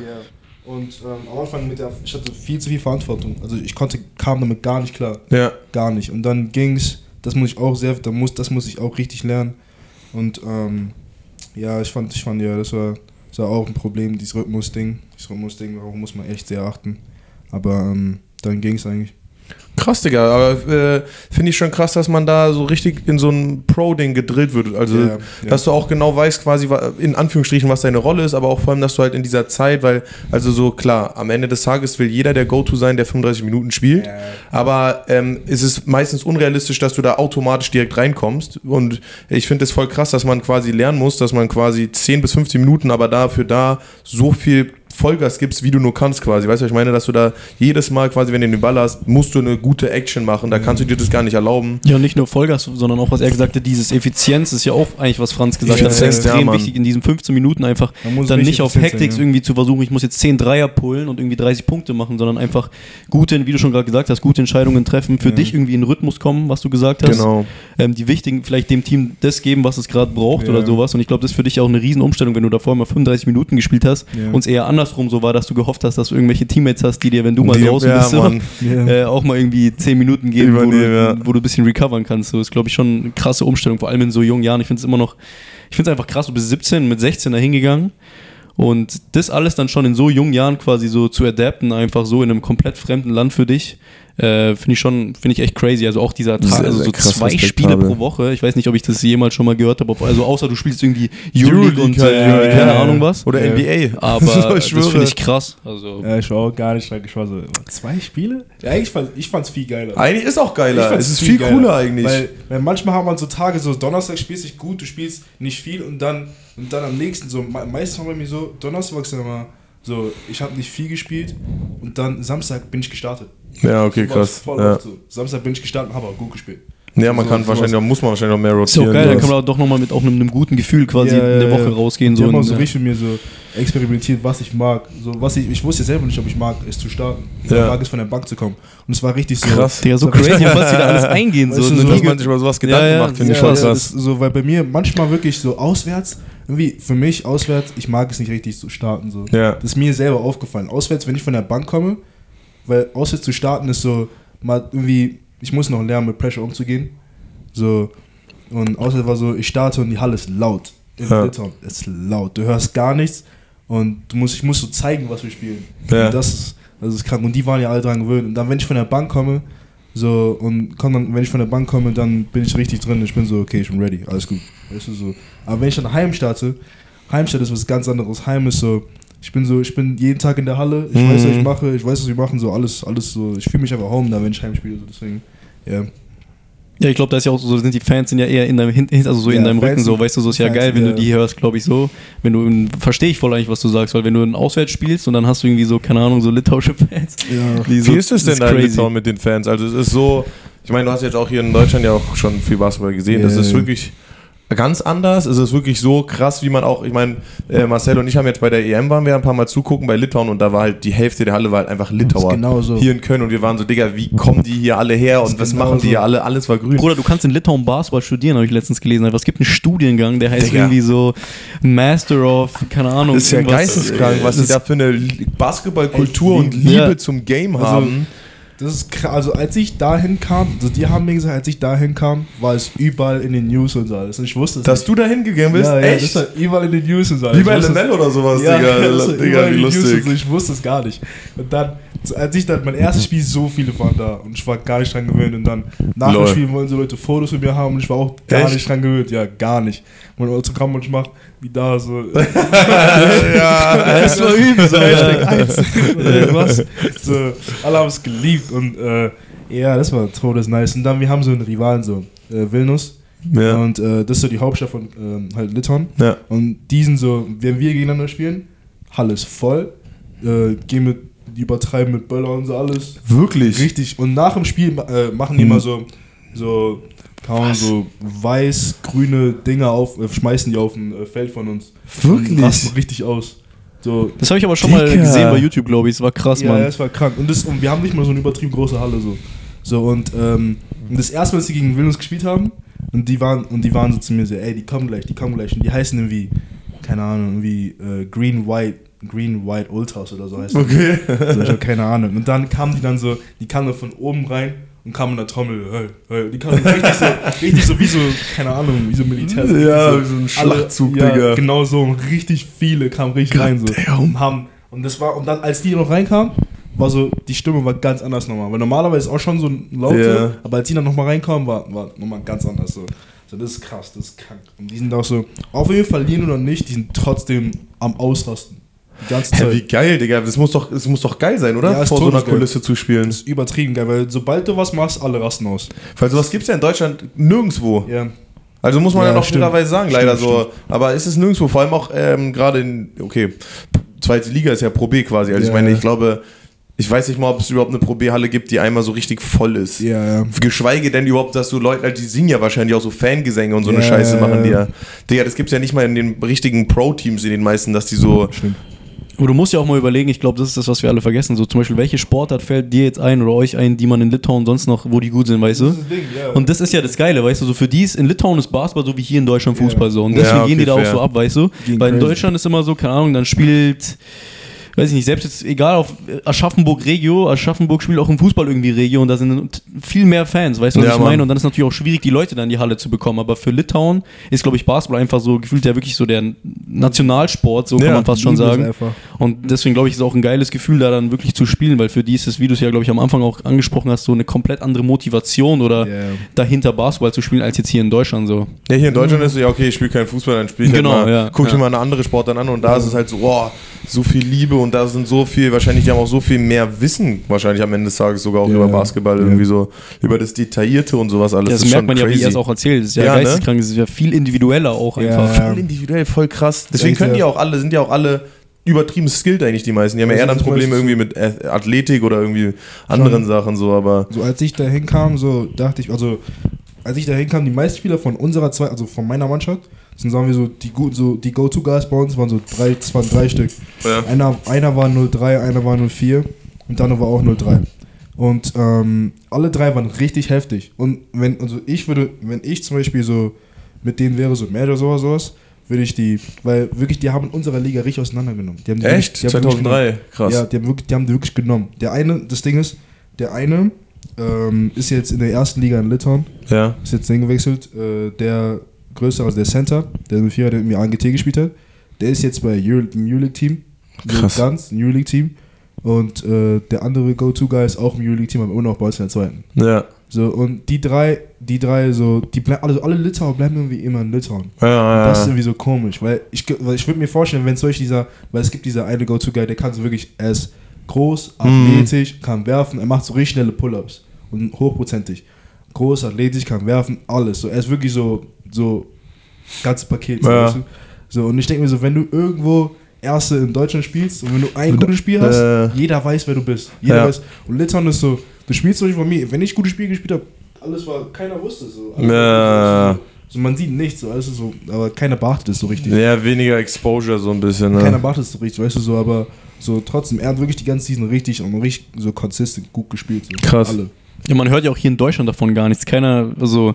Und ähm, am Anfang mit der, ich hatte viel zu viel Verantwortung. Also ich konnte, kam damit gar nicht klar. Ja. Gar nicht. Und dann ging's, das muss ich auch sehr, da muss, das muss ich auch richtig lernen. Und ähm, ja, ich fand, ich fand ja, das war, das war auch ein Problem, dieses Rhythmus-Ding. Dieses Rhythmus-Ding, darauf muss man echt sehr achten. Aber ähm, dann ging's eigentlich. Krass, Digga, aber äh, finde ich schon krass, dass man da so richtig in so ein Pro-Ding gedrillt wird. Also, Ja, ja. dass du auch genau weißt, quasi in Anführungsstrichen, was deine Rolle ist, aber auch vor allem, dass du halt in dieser Zeit, weil, also so klar, am Ende des Tages will jeder der Go-To sein, der 35 Minuten spielt. Aber ähm, es ist meistens unrealistisch, dass du da automatisch direkt reinkommst. Und ich finde es voll krass, dass man quasi lernen muss, dass man quasi 10 bis 15 Minuten, aber dafür da so viel Vollgas gibst, wie du nur kannst quasi. Weißt du, was ich meine, dass du da jedes Mal quasi, wenn du den Ball hast, musst du eine gute Action machen. Da kannst du dir das gar nicht erlauben. Ja, nicht nur Vollgas, sondern auch, was er gesagt hat, dieses Effizienz ist ja auch eigentlich, was Franz gesagt hat. Das ist ja, extrem Mann. wichtig, in diesen 15 Minuten einfach dann nicht auf Hektik ja. irgendwie zu versuchen, ich muss jetzt 10 Dreier pullen und irgendwie 30 Punkte machen, sondern einfach gute, wie du schon gerade gesagt hast, gute Entscheidungen treffen, für Ja. dich irgendwie in den Rhythmus kommen, was du gesagt hast. Genau. Ähm, die wichtigen, vielleicht dem Team das geben, was es gerade braucht Ja. oder sowas. Und ich glaube, das ist für dich auch eine Riesenumstellung, wenn du davor immer 35 Minuten gespielt hast Ja. und es eher andersrum so war, dass du gehofft hast, dass du irgendwelche Teammates hast, die dir, wenn du mal Die- draußen ja, bist. Ja. äh, auch mal irgendwie 10 Minuten geben, wo ja. wo du ein bisschen recovern kannst. So ist, glaube ich, schon eine krasse Umstellung, vor allem in so jungen Jahren. Ich finde es immer noch, ich finde es einfach krass, du bist 17, mit 16 da hingegangen. Und das alles dann schon in so jungen Jahren quasi so zu adapten, einfach so in einem komplett fremden Land für dich, äh, finde ich schon, finde ich echt crazy. Also auch dieser Tag, Sehr, also so krass zwei Spiele pro Woche. Ich weiß nicht, ob ich das jemals schon mal gehört habe, also außer du spielst irgendwie Euroleague und halt, äh, ja, ja, keine ja. Ahnung was. Oder Ja. NBA. Aber ich das finde ich krass. Also Ja, ich war auch gar nicht stark. Ich war so, zwei Spiele? Ja, eigentlich fand ich fand's viel geiler. Eigentlich ist auch Ich geiler. Es ist viel geiler, cooler eigentlich. Weil, weil manchmal hat man so Tage, so Donnerstag spielst du nicht gut, du spielst nicht viel und dann, und dann am nächsten, so me- meistens war bei mir so, Donnerstag immer so, ich habe nicht viel gespielt und dann Samstag bin ich gestartet. ja, okay, So krass. voll Ja. oft so. Samstag bin ich gestartet und habe auch gut gespielt. ja, man So- kann sowas. wahrscheinlich, auch- muss man wahrscheinlich noch mehr ist auch rotieren. geil, dann kann man auch doch nochmal mit auch einem, einem guten Gefühl quasi Ja, in der Woche ja. rausgehen. So auch in- so richtig mit mir so experimentiert, was ich mag. So, was ich, ich wusste selber nicht, ob ich mag, es zu starten. Ich Ja. mag es von der Bank zu kommen. Und es war richtig so. Krass. Digga, so crazy, was die da alles eingehen. Weißt So, so- dass man sich über sowas Gedanken Ja, ja, macht, finde ich schon ja, krass. so, weil bei mir manchmal wirklich so auswärts, irgendwie für mich auswärts, ich mag es nicht richtig zu starten. So. Ja. Das ist mir selber aufgefallen. Auswärts, wenn ich von der Bank komme, weil auswärts zu starten ist so, mal irgendwie, ich muss noch lernen, mit Pressure umzugehen. So, und auswärts war so, ich starte und die Halle ist laut. In Ja. Litauen. Es ist laut. Du hörst gar nichts und du musst, ich muss so zeigen, was wir spielen. Ja. Und das ist, das ist krank. Und die waren ja alle dran gewöhnt. Und dann, wenn ich von der Bank komme, so, und komm dann, wenn ich von der Bank komme, dann bin ich richtig drin. Ich bin so, okay, ich bin ready, alles gut. Weißt du, so. Aber wenn ich dann heim starte, Heimstadt ist was ganz anderes. Heim ist so, Ich bin so, ich bin jeden Tag in der Halle, ich Mhm. weiß, was ich mache, ich weiß, was wir machen, so alles, alles so. Ich fühle mich einfach home da, wenn ich heimspiele, so deswegen. Ja. Ja, ich glaube, da ist ja auch so, sind die Fans sind ja eher in deinem, hin- also so in Ja, deinem Fans Rücken so, weißt du, so ist ja Fans, geil, wenn ja. du die hörst, glaube ich so. Wenn du, verstehe ich voll eigentlich, was du sagst, weil wenn du ein Auswärts spielst und dann hast du irgendwie so, keine Ahnung, so litauische Fans. Ja. die so, Wie ist es denn da in. Litauen mit den Fans? Also es ist so, ich meine, du hast jetzt auch hier in Deutschland ja auch schon viel Basketball gesehen. Ja, das ist wirklich ganz anders. Es ist wirklich so krass, wie man auch, ich meine, äh, Marcel und ich haben jetzt bei der EM waren wir ein paar Mal zugucken bei Litauen und da war halt die Hälfte der Halle war halt einfach Litauer. genau so. Hier in Köln und wir waren so, Digga, wie kommen die hier alle her und was genau machen die so. hier alle? Alles war grün. Bruder, du kannst in Litauen Basketball studieren, habe ich letztens gelesen. Aber es gibt einen Studiengang, der heißt Digga. irgendwie so Master of, keine Ahnung. Das ist ja geisteskrank, was Das die da für eine Basketballkultur und Liebe ja. zum Game Also, haben. Das ist krass. Also als ich dahin kam, also die haben mir gesagt, als ich dahin kam, war es überall in den News und so alles. Und ich wusste es Dass nicht. du da hingegangen bist? ja, ja, Echt? das war überall in den News und so alles. wie bei Lemel oder sowas, Ja, Digga. war Digga, wie lustig. so, ich wusste es gar nicht. Und dann, als ich dann mein erstes Spiel, so viele waren da und ich war gar nicht dran gewöhnt. Und dann nach Lol. dem Spiel wollen so Leute Fotos mit mir haben und ich war auch gar Echt? nicht dran gewöhnt. Ja, gar nicht. Und Autogramm und ich mach wie da so. ja, das war übel so. Hashtag eins. Oder was? So, alle haben es geliebt und äh, ja, das war todes nice. Und dann, wir haben so einen Rivalen, so äh, Vilnius. Ja. Und äh, das ist so die Hauptstadt von ähm, halt Litauen. ja. Und die sind so, wenn wir gegeneinander spielen, Halle ist voll, äh, gehen mit, die übertreiben mit Böller und so alles. Wirklich? Richtig. Und nach dem Spiel äh, machen die Mhm. immer so, so, Ahnung, so weiß-grüne Dinger auf, äh, schmeißen die auf ein äh, Feld von uns. Wirklich? Rasten richtig aus. So, Das habe ich aber schon mal Digga. gesehen bei YouTube, glaube ich. Es war krass, ja, Mann. ja, es war krank. Und, das, und wir haben nicht mal so eine übertrieben große Halle so. So und, ähm, das erste Mal, als sie gegen Vilnius gespielt haben, und die waren, und die waren so zu mir so, ey, die kommen gleich, die kommen gleich. Und die heißen irgendwie, keine Ahnung, irgendwie äh, Green White, Green White Ultras oder so heißt Okay. So, ich habe keine Ahnung. Und dann kamen die dann so, die kamen dann von oben rein und kamen in der Trommel, hey, hey. Die kamen richtig so, richtig so wie so, keine Ahnung, wie so Militär. Ja, so, wie so ein alle- Schlachtzug, ja, Digga. Genau so, und richtig viele kamen richtig rein so. Und haben, und das war, und dann, als die noch reinkamen, war so, die Stimme war ganz anders nochmal. Weil normalerweise ist auch schon so ein laute, Ja. aber als die dann nochmal reinkamen, war, war nochmal ganz anders so. So, das ist krass, das ist krank. Und die sind auch so, auch wenn wir verlieren oder nicht, die sind trotzdem am Ausrasten. Hä, wie geil, Digga. Das muss doch, das muss doch geil sein, oder? Ja, Vor so einer todesgeil. Kulisse zu spielen. Das ist übertrieben geil, weil sobald du was machst, alle rasten aus. Weil sowas gibt es ja in Deutschland nirgendwo. Ja. Also muss man ja, Ja, noch stimmt. fairerweise sagen, Stimmt, leider so. Aber es ist nirgendwo, vor allem auch ähm, gerade in, okay, zweite Liga ist ja Pro B quasi. Also ich Ja, meine, ja. ich glaube, ich weiß nicht mal, ob es überhaupt eine Pro B-Halle gibt, die einmal so richtig voll ist. Ja, ja. Geschweige denn überhaupt, dass du Leute, die singen ja wahrscheinlich auch so Fangesänge und so eine Ja, Scheiße ja, machen, die ja. ja. Digga, das gibt's ja nicht mal in den richtigen Pro-Teams, in den meisten, dass die so. Stimmt. Aber du musst ja auch mal überlegen, ich glaube, das ist das, was wir alle vergessen. So zum Beispiel, welche Sportart fällt dir jetzt ein oder euch ein, die man in Litauen sonst noch, wo die gut sind, weißt du? Das Ding, ja. Und das ist ja das Geile, weißt du, so für die ist in Litauen ist Basketball so wie hier in Deutschland Fußball so. Und Ja, deswegen okay, gehen die da fair. auch so ab, weißt du? Gehen Weil in crazy. Deutschland ist immer so, keine Ahnung, dann spielt, weiß ich nicht, selbst jetzt, egal auf Aschaffenburg Regio, Aschaffenburg spielt auch im Fußball irgendwie Regio und da sind viel mehr Fans, weißt du, was Ja, ich meine? Und dann ist natürlich auch schwierig, die Leute dann in die Halle zu bekommen. Aber für Litauen ist, glaube ich, Basketball einfach so gefühlt ja wirklich so der Nationalsport, so kann Ja, man fast schon es sagen. einfach. Und deswegen glaube ich, ist es auch ein geiles Gefühl, da dann wirklich zu spielen, weil für die ist es, wie du es ja, glaube ich, am Anfang auch angesprochen hast, so eine komplett andere Motivation oder Ja. dahinter Basketball zu spielen, als jetzt hier in Deutschland so. Ja, hier in Deutschland ist es ja okay, ich spiele keinen Fußball, dann spiele ich Genau, halt mal, ja. guck mir mal eine andere Sportart an und da ist es halt so, boah, so viel Liebe und da sind so viel, wahrscheinlich, die haben auch so viel mehr Wissen, wahrscheinlich am Ende des Tages sogar auch Ja, über ja. Basketball, Ja. irgendwie so, über das Detaillierte und sowas alles. das ist merkt schon man ja, wie crazy. er es auch erzählt. Das ist ja, Ja, ne? geisteskrank, das ist ja viel individueller auch Ja, einfach. ja. voll individuell, voll krass. Deswegen können die ja. auch alle, sind ja auch alle übertrieben skilled eigentlich die meisten. Die haben ja Ja, eher dann das Probleme irgendwie mit Ath- Athletik oder irgendwie anderen Sachen so, aber So als ich da hinkam, so dachte ich, also als ich da hinkam, die meisten Spieler von unserer zwei, also von meiner Mannschaft, sind sagen wir so die gut, so die Go-To-Guys bei uns waren so drei, es waren drei Stück. Ja. Einer, einer war 03, einer war 04 und andere war auch 03. Und ähm, alle drei waren richtig heftig. Und wenn, also ich würde, wenn ich zum Beispiel so mit denen wäre, so mehr oder sowas, sowas, würde ich die, weil wirklich, die haben in unserer Liga richtig auseinandergenommen. Die haben die echt? wirklich- die haben die wirklich 2003, krass. ja, die haben, wirklich, die haben die wirklich genommen. Der eine, das Ding ist, der eine ähm, ist jetzt in der ersten Liga in Litauen, Ja. ist jetzt hingewechselt. Äh, der größere, also der Center, der mit Vierer, der mit mir ANGT gespielt hat, der ist jetzt bei Euro, im Euroleague-Team. So Krass. Ganz, ein Euroleague-Team. Und äh, der andere Go-To-Guy ist auch im Euroleague-Team, aber immer noch bei uns in der zweiten. Ja. So, und die drei, die drei, so, die bleiben, also alle Litauer bleiben irgendwie immer in Litauen. Ja, ja, Das ist irgendwie so komisch, weil ich, weil ich würde mir vorstellen, wenn solch dieser, weil es gibt dieser eine Go-To-Guy, der kann so wirklich, er ist groß, athletisch, kann werfen, er macht so richtig schnelle Pull-Ups und hochprozentig. Groß, athletisch, kann werfen, alles. So, er ist wirklich so, so, ganzes Paket. So, Ja. weißt du? so und ich denke mir so, wenn du irgendwo Erste in Deutschland spielst und wenn du ein gutes Spiel hast, Äh. jeder weiß, wer du bist. Jeder Ja. weiß. Und Litauen ist so, du spielst so nicht von mir, wenn ich gute Spiele gespielt habe, alles war, keiner wusste es so. Ja. so. Man sieht nichts, so, alles ist so, aber keiner beachtet es so richtig. Ja, weniger Exposure so ein bisschen. Keiner Ne? macht es so richtig, weißt du, so, aber so trotzdem, er hat wirklich die ganze Season richtig und richtig so consistent gut gespielt. So. Krass. Alle. Ja, man hört ja auch hier in Deutschland davon gar nichts. Keiner, also,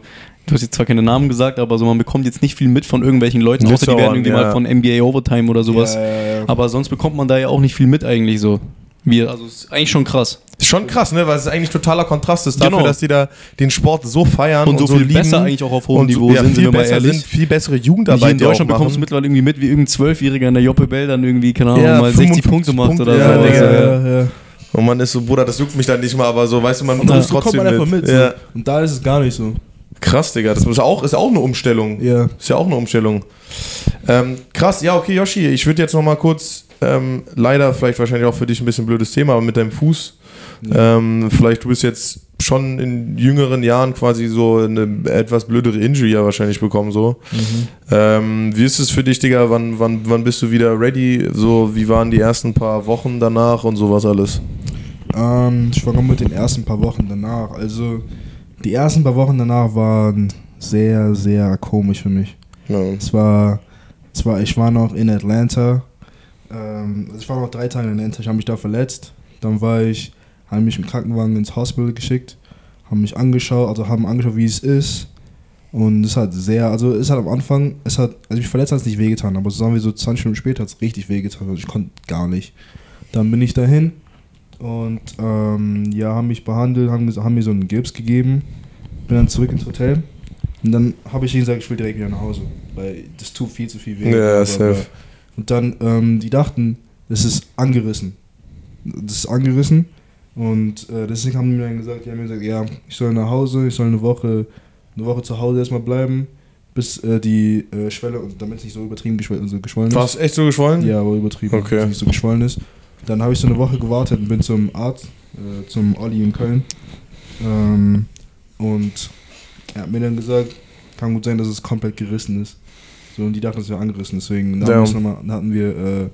du hast jetzt zwar keine Namen gesagt, aber so, man bekommt jetzt nicht viel mit von irgendwelchen Leuten, außer die werden irgendwie ja. mal von NBA Overtime oder sowas. Ja, ja, ja. Aber sonst bekommt man da ja auch nicht viel mit eigentlich so. Wir, also, ist eigentlich schon krass. Schon krass, ne? Weil es eigentlich totaler Kontrast ist dafür, Genau. dass die da den Sport so feiern Und so viel lieben besser eigentlich auch auf hohem und Niveau so, ja, sind, sind viel wir mal besser ehrlich. sind, viel bessere Hier Jugendarbeit in die auch Deutschland bekommst du mittlerweile irgendwie mit, wie irgendein Zwölfjähriger in der Joppe Bell dann irgendwie, keine Ahnung, Ja, mal 60 55 Punkte macht Punkte, oder ja, so. Ja, ja, ja. Und man ist so, Bruder, das juckt mich dann nicht mal, aber so, weißt du, man Und muss trotzdem man einfach mit. mit. so. Und da ist es gar nicht so. Krass, Digga, das ist auch, ist auch eine Umstellung. Ja. Ist ja auch eine Umstellung. Ähm, krass, ja, okay, Yoshi, ich würde jetzt noch mal kurz, ähm, leider vielleicht wahrscheinlich auch für dich ein bisschen blödes Thema, aber mit deinem Fuß, ähm, vielleicht du bist jetzt schon in jüngeren Jahren quasi so eine etwas blödere Injury ja wahrscheinlich bekommen, so. Ähm, wie ist es für dich, Digga? Wann, wann, wann bist du wieder ready? So, wie waren die ersten paar Wochen danach und sowas alles? Ähm, ich fange mit den ersten paar Wochen danach. Also, die ersten paar Wochen danach waren sehr, sehr komisch für mich. Ja. Es war, es war, ich war noch in Atlanta. Ähm, also ich war noch drei Tage in Atlanta. Ich habe mich da verletzt. Dann war ich, haben mich im Krankenwagen ins Hospital geschickt, haben mich angeschaut, also haben angeschaut, wie es ist. Und es hat sehr, also es hat am Anfang, es hat, also ich verletzt hat es nicht wehgetan, aber so sagen wir so 20 Minuten später hat es richtig wehgetan. Also ich konnte gar nicht. Dann bin ich dahin und ähm, ja, haben mich behandelt, haben, haben mir so einen Gips gegeben. Bin dann zurück ins Hotel. Und dann habe ich ihnen gesagt, ich will direkt wieder nach Hause. Weil das tut viel zu viel weh. Ja, safe. Und dann, ähm, die dachten, es ist angerissen. Das ist angerissen. Und äh, deswegen haben die mir dann gesagt, die haben mir gesagt, ja, ich soll nach Hause, ich soll eine Woche, eine Woche zu Hause erstmal bleiben, bis äh, die äh, Schwelle, und damit es nicht so übertrieben geschwollen, also geschwollen War ist. es echt so geschwollen? Ja, aber übertrieben, Okay. dass es nicht so geschwollen ist. Dann habe ich so eine Woche gewartet und bin zum Arzt, äh, zum Olli in Köln. Ähm, und er hat mir dann gesagt, kann gut sein, dass es komplett gerissen ist. So, und die dachten, es wäre angerissen. Deswegen dann Ja. mal, dann hatten wir, äh,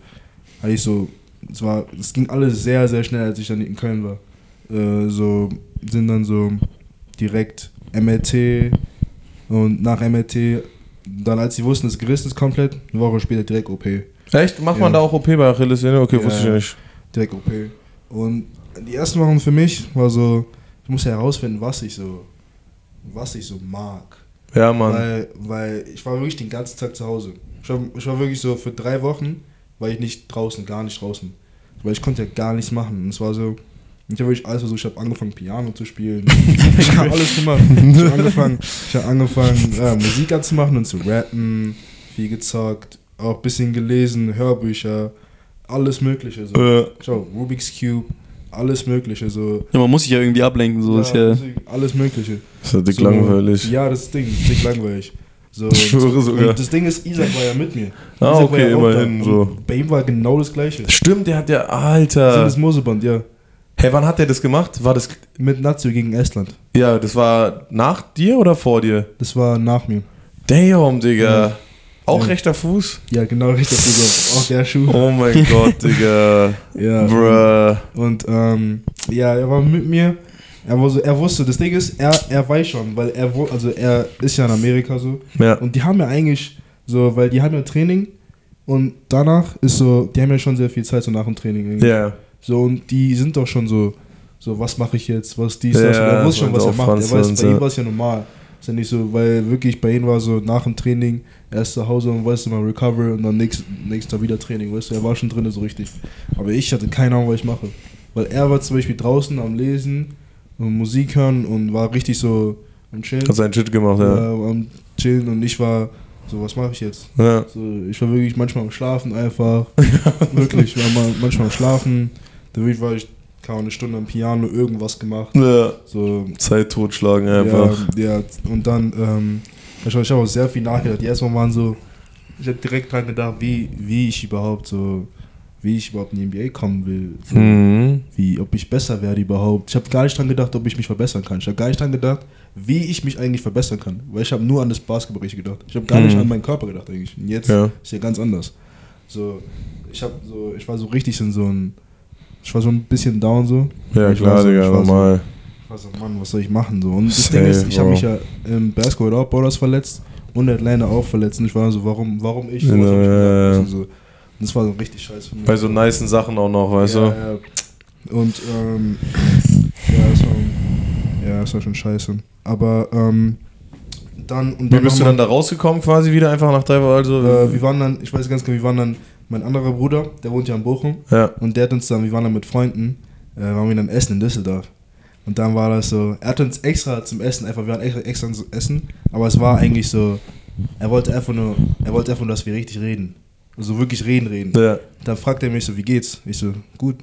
hatte ich so, es war, es ging alles sehr, sehr schnell, als ich dann in Köln war. Äh, so sind dann so direkt MRT und nach MRT, dann als sie wussten, es gerissen ist komplett, eine Woche später direkt OP. Echt? Macht man Ja. da auch OP bei Achillessehne? Okay, Ja. wusste ich nicht. direkt OP. Und die ersten Wochen für mich war so, ich musste herausfinden, was ich so, was ich so mag. Ja, Mann. Weil, weil ich war wirklich den ganzen Tag zu Hause. Ich war, ich war wirklich so für drei Wochen, war ich nicht draußen, gar nicht draußen. Weil ich konnte ja gar nichts machen. Und es war so, ich habe wirklich alles versucht. Ich habe angefangen, Piano zu spielen. ich habe alles gemacht. Ich habe angefangen, ich hab angefangen äh, Musik anzumachen und zu rappen, viel gezockt, auch ein bisschen gelesen, Hörbücher, alles Mögliche. So. Äh, Schau, Rubik's Cube, alles Mögliche. So. Ja, man muss sich ja irgendwie ablenken, so ist ja. Alles Mögliche. das ist dick So, langweilig. Ja, das ist das Ding, das ist dick langweilig. So, Ich schwöre sogar. Das Ding ist, Isaac war ja mit mir. Ah, Isaac war okay, ja immerhin da. so. Und Bei ihm war genau das Gleiche. Stimmt, der hat ja, Das Alter. ist das Moseband, ja. Hey, wann hat der das gemacht? War das, Mit Nazio gegen Estland. ja, das war nach dir oder vor dir? Das war nach mir. Damn, Digga. Auch Ja. rechter Fuß? Ja, genau richtig. Auch der Schuh. Oh mein Gott, Digga. Ja. Bruh. Und ähm, ja, er war mit mir. Er, war so, er wusste, das Ding ist, er, er weiß schon, weil er, wo- also er ist ja in Amerika so. Ja. Und die haben ja eigentlich so, weil die haben ja Training und danach ist so, die haben ja schon sehr viel Zeit so nach dem Training. irgendwie. Ja. So, und die sind doch schon so, so was mache ich jetzt, was dies, Ja, das. Und er wusste schon, was er macht. Er Franz weiß, und bei ihm war es ja normal. Ist ja nicht so, weil wirklich bei ihm war so nach dem Training, er ist zu Hause und weißt du mal, recover und dann nächst, nächsten Tag wieder Training, weißt du, er war schon drin so richtig. Aber ich hatte keine Ahnung, was ich mache. Weil er war zum Beispiel draußen am Lesen und Musik hören und war richtig so am Chillen. Hat seinen Shit gemacht, ja. Ja, am Chillen und ich war so, was mache ich jetzt? Ja. So, ich war wirklich manchmal am Schlafen einfach. wirklich, ich war mal, manchmal am Schlafen. Da war ich kaum eine Stunde am Piano irgendwas gemacht. Ja. So, Zeit totschlagen einfach. Ja, ja, und dann, ähm, ich habe auch sehr viel nachgedacht. Die ersten waren so, ich habe direkt dran gedacht, wie, wie ich überhaupt so, wie ich überhaupt in die NBA kommen will. So, Mhm. Wie, ob ich besser werde überhaupt. Ich habe gar nicht dran gedacht, ob ich mich verbessern kann. Ich habe gar nicht dran gedacht, wie ich mich eigentlich verbessern kann. Weil ich habe nur an das Basketball gedacht. Ich habe gar nicht Mhm. an meinen Körper gedacht eigentlich. Und jetzt Ja. ist ja ganz anders. So, ich habe so, ich war so richtig in so ein, ich war so ein bisschen down so. Ja, ich klar, so, Digga, ich so, normal. ich war so, Mann, was soll ich machen so? Und das Safe, Ding ist, ich habe mich ja im Basketball auch Borders verletzt und Atlanta auch verletzt. Und ich war so, warum, warum ich? Ja, hab ich ja. Und so. Das war so richtig scheiße für mich. Bei so nicen Sachen auch noch, weißt ja, du? Ja. Und ähm, ja, das war, ja, das war schon scheiße. Aber ähm, dann und Wie dann bist du dann da rausgekommen quasi wieder einfach nach drei Wochen? Also, äh, wir waren dann, ich weiß ganz genau, wir waren dann, mein anderer Bruder, der wohnt ja in Bochum ja. und der hat uns dann, wir waren dann mit Freunden, äh, waren wir dann essen in Düsseldorf. Und dann war das so, er hat uns extra zum Essen, einfach, wir waren extra, extra zum Essen, aber es war eigentlich so, er wollte einfach nur, er wollte einfach nur, dass wir richtig reden. Also wirklich reden, reden. ja. Dann fragt er mich so, wie geht's? Ich so, gut.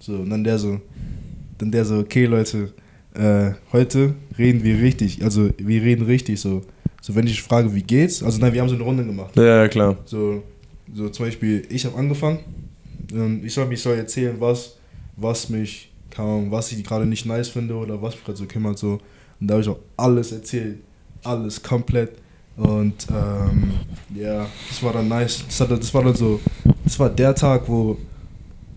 So, und dann der so, dann der so, okay Leute, äh, heute reden wir richtig, also wir reden richtig so. So, wenn ich frage, wie geht's? Also nein, wir haben so eine Runde gemacht. Ja, ja, klar. So, so zum Beispiel, ich habe angefangen. Ähm, ich soll mich soll erzählen, was, was mich kaum, was ich gerade nicht nice finde oder was mich gerade so kümmert. So. Und da habe ich auch alles erzählt. Alles komplett. Und ähm, ja, das war dann nice. Das, hat, das war dann so, das war der Tag, wo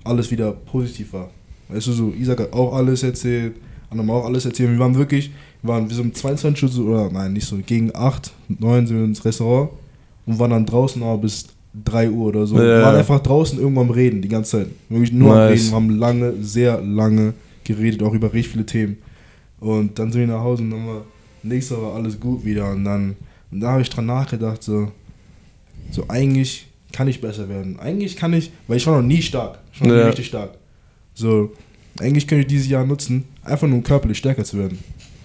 alles wieder positiv war. Weißt du, so, Isaac hat auch alles erzählt, haben auch alles erzählt. Wir waren wirklich, wir waren wir so um 22 Uhr, oder nein, nicht so, gegen 8, 9 sind wir ins Restaurant und waren dann draußen aber bis 3 Uhr oder so. Ja. Wir waren einfach draußen irgendwo am Reden, die ganze Zeit. Wirklich nur am Nice. Reden, wir haben lange, sehr lange geredet, auch über richtig viele Themen. Und dann sind wir nach Hause und dann war, nächstes Mal war alles gut wieder und dann, und da habe ich dran nachgedacht, so, so eigentlich kann ich besser werden. Eigentlich kann ich, weil ich war noch nie stark. Ich war noch nie Ja. richtig stark. So, eigentlich könnte ich dieses Jahr nutzen, einfach nur um körperlich stärker zu werden.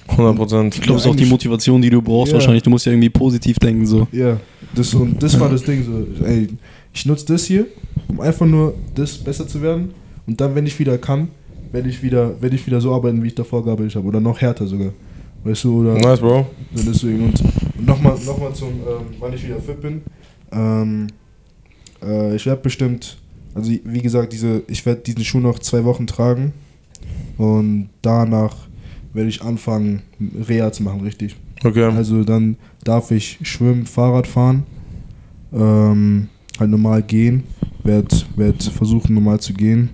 100 Prozent. Ich glaube, das ist auch die Motivation, die du brauchst Ja. wahrscheinlich. Du musst ja irgendwie positiv denken so. Ja, das, und das war das Ding so, ey, ich nutze das hier, um einfach nur das besser zu werden. Und dann, wenn ich wieder kann, werde ich wieder, werde ich wieder so arbeiten, wie ich davor gearbeitet habe. Oder noch härter sogar. Weißt du, oder Nice, Bro. deswegen. Und, und nochmal noch mal zum, ähm, wann ich wieder fit bin. Ähm, äh, ich werde bestimmt, also wie gesagt, diese, ich werde diesen Schuh noch zwei Wochen tragen. Und danach werde ich anfangen, Reha zu machen, richtig. Okay. Also dann darf ich schwimmen, Fahrrad fahren, ähm, halt normal gehen, werd, werd versuchen normal zu gehen,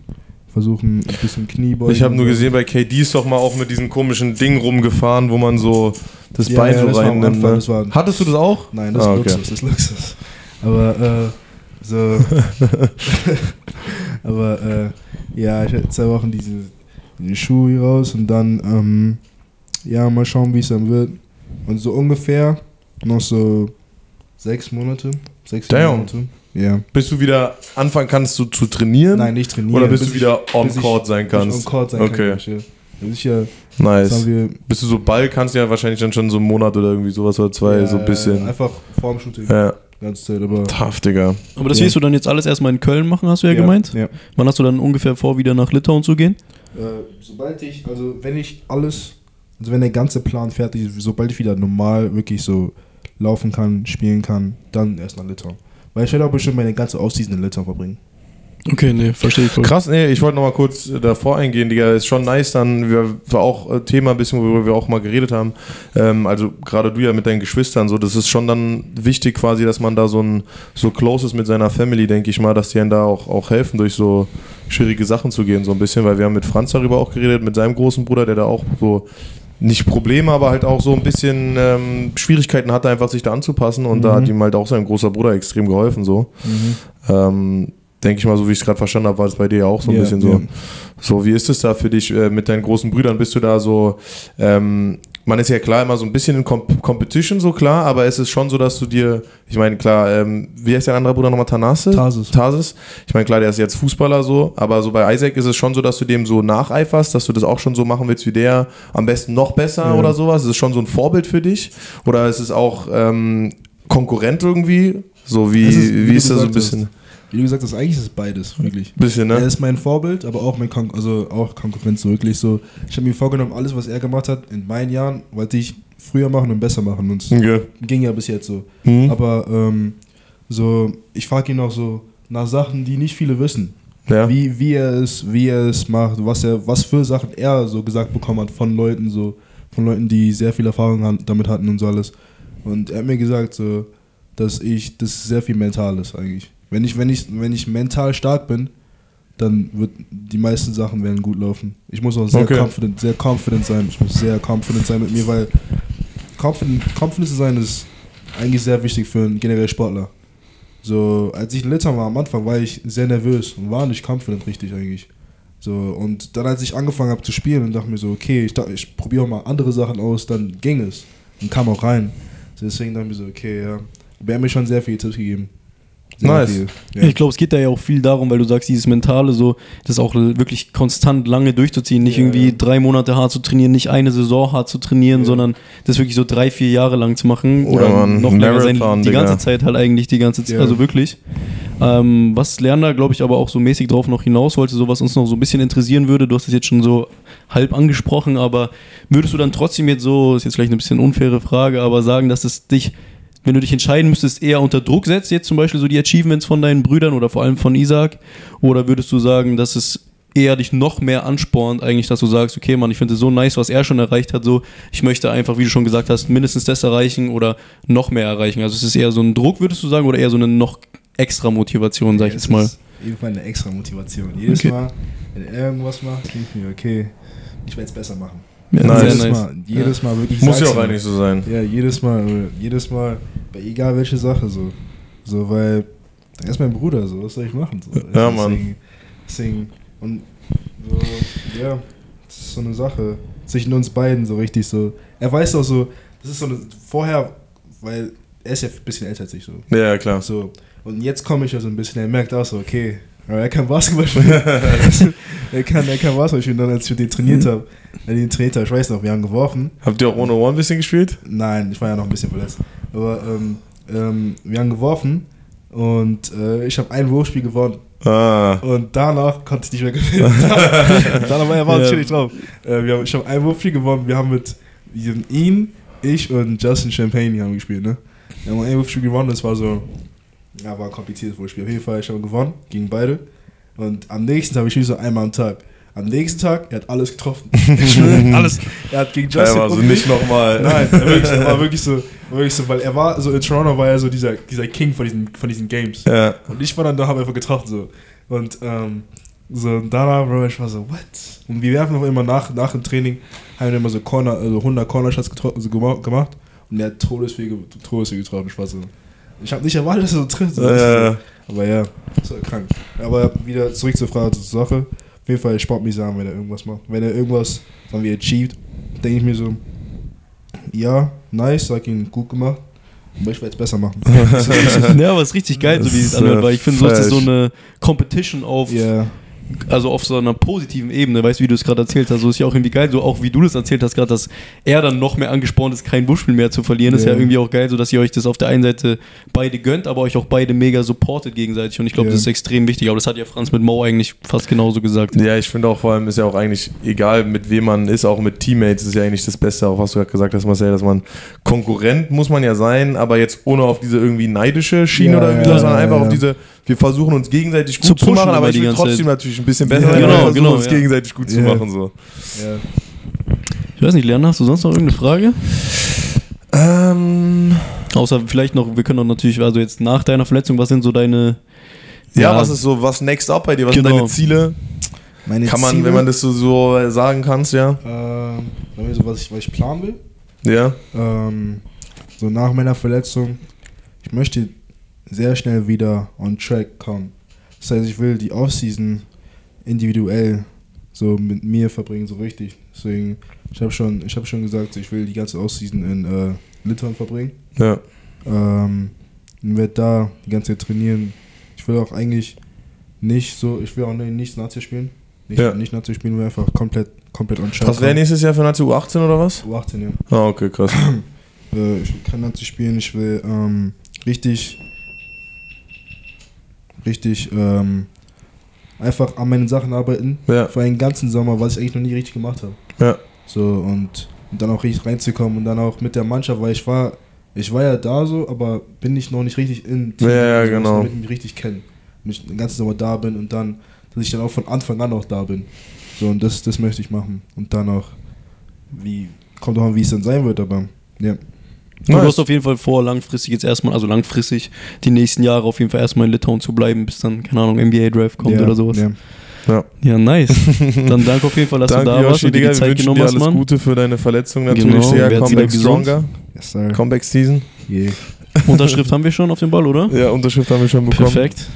versuchen ein bisschen Kniebeugen. Ich habe nur gesehen, bei KD ist doch mal auch mit diesem komischen Ding rumgefahren, wo man so das Ja, Bein ja, so das reinnimmt. Anfang, Ne? das war- Hattest du das auch? Nein, das Ah, ist okay. Luxus, das ist Luxus. Aber äh, so, aber äh, ja, ich hatte zwei Wochen diese, diese Schuhe hier raus und dann ähm, ja mal schauen, wie es dann wird. Und so ungefähr noch so sechs Monate, sechs Damn. Monate. Ja. Bis du wieder anfangen kannst du zu trainieren? Nein, nicht trainieren. Oder bis, bis du wieder ich- on ich- court sein kannst? On court sein okay, kann. Ist ja, nice. Bist du so Ball kannst du ja wahrscheinlich dann schon so einen Monat oder irgendwie sowas oder zwei, ja, so ein bisschen. Einfach vorm Shooting. Ja, ganze Zeit, aber. tough, Digga. Aber das Ja. wirst du dann jetzt alles erstmal in Köln machen, hast du ja, gemeint? Ja. Wann hast du dann ungefähr vor, wieder nach Litauen zu gehen? Äh, sobald ich, also wenn ich alles, also wenn der ganze Plan fertig ist, sobald ich wieder normal wirklich so laufen kann, spielen kann, dann erst nach Litauen. Weil ich werde auch bestimmt meine ganze Offseason in Litauen verbringen. Okay, nee, verstehe ich voll. Krass, nee, ich wollte noch mal kurz äh, davor eingehen, Digga. Ist schon nice, dann wir, war auch äh, Thema ein bisschen, worüber wir auch mal geredet haben. Ähm, also gerade du ja mit deinen Geschwistern, so, das ist schon dann wichtig quasi, dass man da so ein so close ist mit seiner Family, denke ich mal, dass die einen da auch, auch helfen, durch so schwierige Sachen zu gehen, so ein bisschen, weil wir haben mit Franz darüber auch geredet, mit seinem großen Bruder, der da auch so nicht Probleme, aber halt auch so ein bisschen ähm, Schwierigkeiten hatte, einfach sich da anzupassen und da hat ihm halt auch sein großer Bruder extrem geholfen, so. Ähm, denke ich mal, so wie ich es gerade verstanden habe, war es bei dir ja auch so ein Ja, bisschen so. ja. So, wie ist es da für dich äh, mit deinen großen Brüdern? Bist du da so, ähm, man ist ja klar immer so ein bisschen in Comp Competition, so klar, aber es ist schon so, dass du dir, ich meine, klar, ähm, wie heißt dein anderer Bruder nochmal? Tanase? Tarsis. Tarsis. Ich meine, klar, der ist jetzt Fußballer so, aber so bei Isaac ist es schon so, dass du dem so nacheiferst, dass du das auch schon so machen willst wie der, am besten noch besser Ja. oder sowas. Ist es schon so ein Vorbild für dich? Oder ist es auch ähm, Konkurrent irgendwie? So wie, ist, wie wie ist du da so ein bisschen? Wie du gesagt hast, eigentlich ist es beides, wirklich. Bisschen, Er ne? ist mein Vorbild, aber auch mein Kon also auch Konkurrenz wirklich so. Ich habe mir vorgenommen, alles, was er gemacht hat in meinen Jahren, wollte ich früher machen und besser machen. Und es Okay. ging ja bis jetzt so. Mhm. Aber ähm, so, ich frage ihn auch so nach Sachen, die nicht viele wissen. Ja. Wie, wie er es, wie er es macht, was er, was für Sachen er so gesagt bekommen hat von Leuten, so, von Leuten, die sehr viel Erfahrung han- damit hatten und so alles. Und er hat mir gesagt, so, dass ich, das sehr viel mental ist eigentlich. Wenn ich, wenn ich, wenn ich mental stark bin, dann wird die meisten Sachen werden gut laufen. Ich muss auch sehr Okay. confident, sehr confident sein. Ich muss sehr confident sein mit mir, weil confident, confident zu sein ist eigentlich sehr wichtig für einen generell Sportler. So, als ich in Litauen war am Anfang, war ich sehr nervös und war nicht confident richtig eigentlich. So, und dann als ich angefangen habe zu spielen und dachte mir so, okay, ich, dachte, ich probiere auch mal andere Sachen aus, dann ging es und kam auch rein. So, deswegen dachte ich mir so, okay, ja. Er hat mir schon sehr viele Tipps gegeben. Sehr Nice. viel, Ja. Ich glaube, es geht da ja auch viel darum, weil du sagst, dieses Mentale, so, das auch wirklich konstant lange durchzuziehen, nicht Ja, irgendwie ja. drei Monate hart zu trainieren, nicht eine Saison hart zu trainieren, Ja. sondern das wirklich so drei, vier Jahre lang zu machen oder Mann, noch länger sein, die ganze Digga. Zeit halt eigentlich die ganze Zeit, Ja. also wirklich. Ähm, was Lerner, glaube ich, aber auch so mäßig drauf noch hinaus wollte, so was uns noch so ein bisschen interessieren würde, du hast es jetzt schon so halb angesprochen, aber würdest du dann trotzdem jetzt so, ist jetzt vielleicht eine bisschen unfaire Frage, aber sagen, dass es dich wenn du dich entscheiden müsstest, eher unter Druck setzt, jetzt zum Beispiel so die Achievements von deinen Brüdern oder vor allem von Isaac? Oder würdest du sagen, dass es eher dich noch mehr anspornt, eigentlich, dass du sagst, okay, Mann, ich finde es so nice, was er schon erreicht hat, so, ich möchte einfach, wie du schon gesagt hast, mindestens das erreichen oder noch mehr erreichen. Also es ist eher so ein Druck, würdest du sagen, oder eher so eine noch extra Motivation, sag ich Ja, jetzt es mal. jeden Fall eine extra Motivation. Jedes Okay. Mal, wenn er irgendwas macht, denke ich mir, okay, ich werde es besser machen. Ja, Nice. jedes. Mal, jedes Mal wirklich. Muss ja auch eigentlich so sein. Ja, jedes Mal, jedes Mal, bei egal welche Sache so. So, weil er ist mein Bruder, so, was soll ich machen? So. Ja, Deswegen- Mann. Deswegen, und so, ja, das ist so eine Sache zwischen uns beiden, so richtig so. Er weiß auch so, das ist so eine, vorher, weil er ist ja ein bisschen älter als ich so. Ja, klar. So, und jetzt komme ich ja so ein bisschen, er merkt auch so, okay, aber er kann Basketball spielen. er, kann, er kann Basketball spielen, dann als ich ihm trainiert Mhm. habe. Trainiert habe, ich weiß noch, wir haben geworfen. Habt ihr auch ohne One ein bisschen gespielt? Nein, ich war ja noch ein bisschen verletzt. Aber ähm, ähm, wir haben geworfen und äh, ich habe ein Wurfspiel gewonnen. Ah. Und danach konnte ich nicht mehr gewinnen. danach war er war Ja. drauf. Äh, wir haben, ich habe ein Wurfspiel gewonnen. Wir haben mit ihn, ich und Justin Champagne haben gespielt. Ne? Wir haben ein Wurfspiel gewonnen. Das war so, ja, war ein kompliziertes Wurfspiel. Auf jeden Fall, ich habe gewonnen gegen beide. Und am nächsten Tag, ich spiele so einmal am Tag. Am nächsten Tag, er hat alles getroffen. Alles. Er hat gegen Justin aber so und mich- nicht nochmal. Nein, er wirklich, er war wirklich so, wirklich so, weil er war so in Toronto war er so dieser, dieser King von diesen, von diesen Games. Ja. Und ich war dann da, habe einfach getroffen so. Und ähm, so und danach, Bro, ich war so, what? Und wir werfen auch immer nach, nach dem Training, haben wir immer so Corner, also 100 Corner-Shots getro- also gema- gemacht. Und er hat Todeswege, Todeswege getroffen. Ich war so, ich habe nicht erwartet, dass er so trifft. So. Äh, Aber ja, das war krank. Aber wieder zurück zur Frage, zur Sache. Auf jeden Fall Sport mich sagen, wenn er irgendwas macht. Wenn er irgendwas, sagen wir, achieved, denke ich mir so, ja, nice, sag ihn gut gemacht. Aber ich werde es besser machen. Ja, aber es ist richtig geil, so wie es ist, anhört, weil ich finde, so ist so eine Competition auf Ja, also auf so einer positiven Ebene, weißt du, wie du es gerade erzählt hast, so ist ja auch irgendwie geil, so auch wie du das erzählt hast gerade, dass er dann noch mehr angespornt ist, kein Wurfspiel mehr zu verlieren, ist ja Ja. irgendwie auch geil, so dass ihr euch das auf der einen Seite beide gönnt, aber euch auch beide mega supportet gegenseitig und ich glaube, Ja. das ist extrem wichtig, aber das hat ja Franz mit Mo eigentlich fast genauso gesagt. Ja, ich finde auch vor allem ist ja auch eigentlich egal, mit wem man ist, auch mit Teammates ist ja eigentlich das Beste, auch was du gerade gesagt hast, Marcel, dass man Konkurrent muss man ja sein, aber jetzt ohne auf diese irgendwie neidische Schiene Ja, oder irgendwie, ja, sondern ja, einfach ja. auf diese, wir versuchen uns gegenseitig gut Zu zu, machen, aber ich die will trotzdem Zeit. natürlich ein bisschen besser Ja, sein, genau, aber wir versuchen genau, uns ja. gegenseitig gut zu Ja. machen. So. ja. Ich weiß nicht, Lerner, hast du sonst noch irgendeine Frage? Ähm, Außer vielleicht noch, wir können auch natürlich, also jetzt nach deiner Verletzung, was sind so deine ja, Ja. was ist so, was next up bei dir? Was Genau. sind deine Ziele? Meine Kann man, Ziele, wenn man das so, so sagen kannst, ja? Ähm, sagen wir so, was ich, was ich planen will. Ja. Ähm, so nach meiner Verletzung, ich möchte sehr schnell wieder on track kommen. Das heißt, ich will die Offseason individuell so mit mir verbringen, so richtig. Deswegen, ich habe schon, ich habe schon gesagt, ich will die ganze Offseason in äh, Litauen verbringen. Ja. Ähm, werde da die ganze Zeit trainieren. Ich will auch eigentlich nicht so, ich will auch nicht Nazi spielen. Nicht, Ja. nicht Nazi spielen, will einfach komplett, komplett on track Was wäre nächstes Jahr für Nazi U18 oder was? U18, ja. Ah, okay, krass. Äh, ich will kein Nazi spielen, ich will ähm, richtig richtig ähm, einfach an meinen Sachen arbeiten. Ja. Für einen ganzen Sommer, was ich eigentlich noch nie richtig gemacht habe. Ja. So und, und dann auch richtig reinzukommen und dann auch mit der Mannschaft, weil ich war, ich war ja da so, aber bin ich noch nicht richtig in Ja, ja, also, genau. damit ich mich richtig kennen. Und ich den ganzen Sommer da bin und dann, dass ich dann auch von Anfang an auch da bin. So und das, das möchte ich machen. Und dann auch, wie, kommt auch an, wie es dann sein wird, aber ja. Du hast auf jeden Fall vor, langfristig jetzt erstmal, also langfristig, die nächsten Jahre auf jeden Fall erstmal in Litauen zu bleiben, bis dann, keine Ahnung, NBA-Draft kommt ja, oder sowas. Ja. Ja. Ja, nice. dann danke auf jeden Fall, dass Danke, du da warst Yoshi, und dir Digga. die Wir Zeit wünschen genommen dir hast, alles Mann. Gute für deine Verletzung natürlich. Genau, werd Comeback stronger. Yes, sir. Comeback Season. Yeah. Unterschrift haben wir schon auf dem Ball, oder? Ja, Unterschrift haben wir schon bekommen. Perfekt.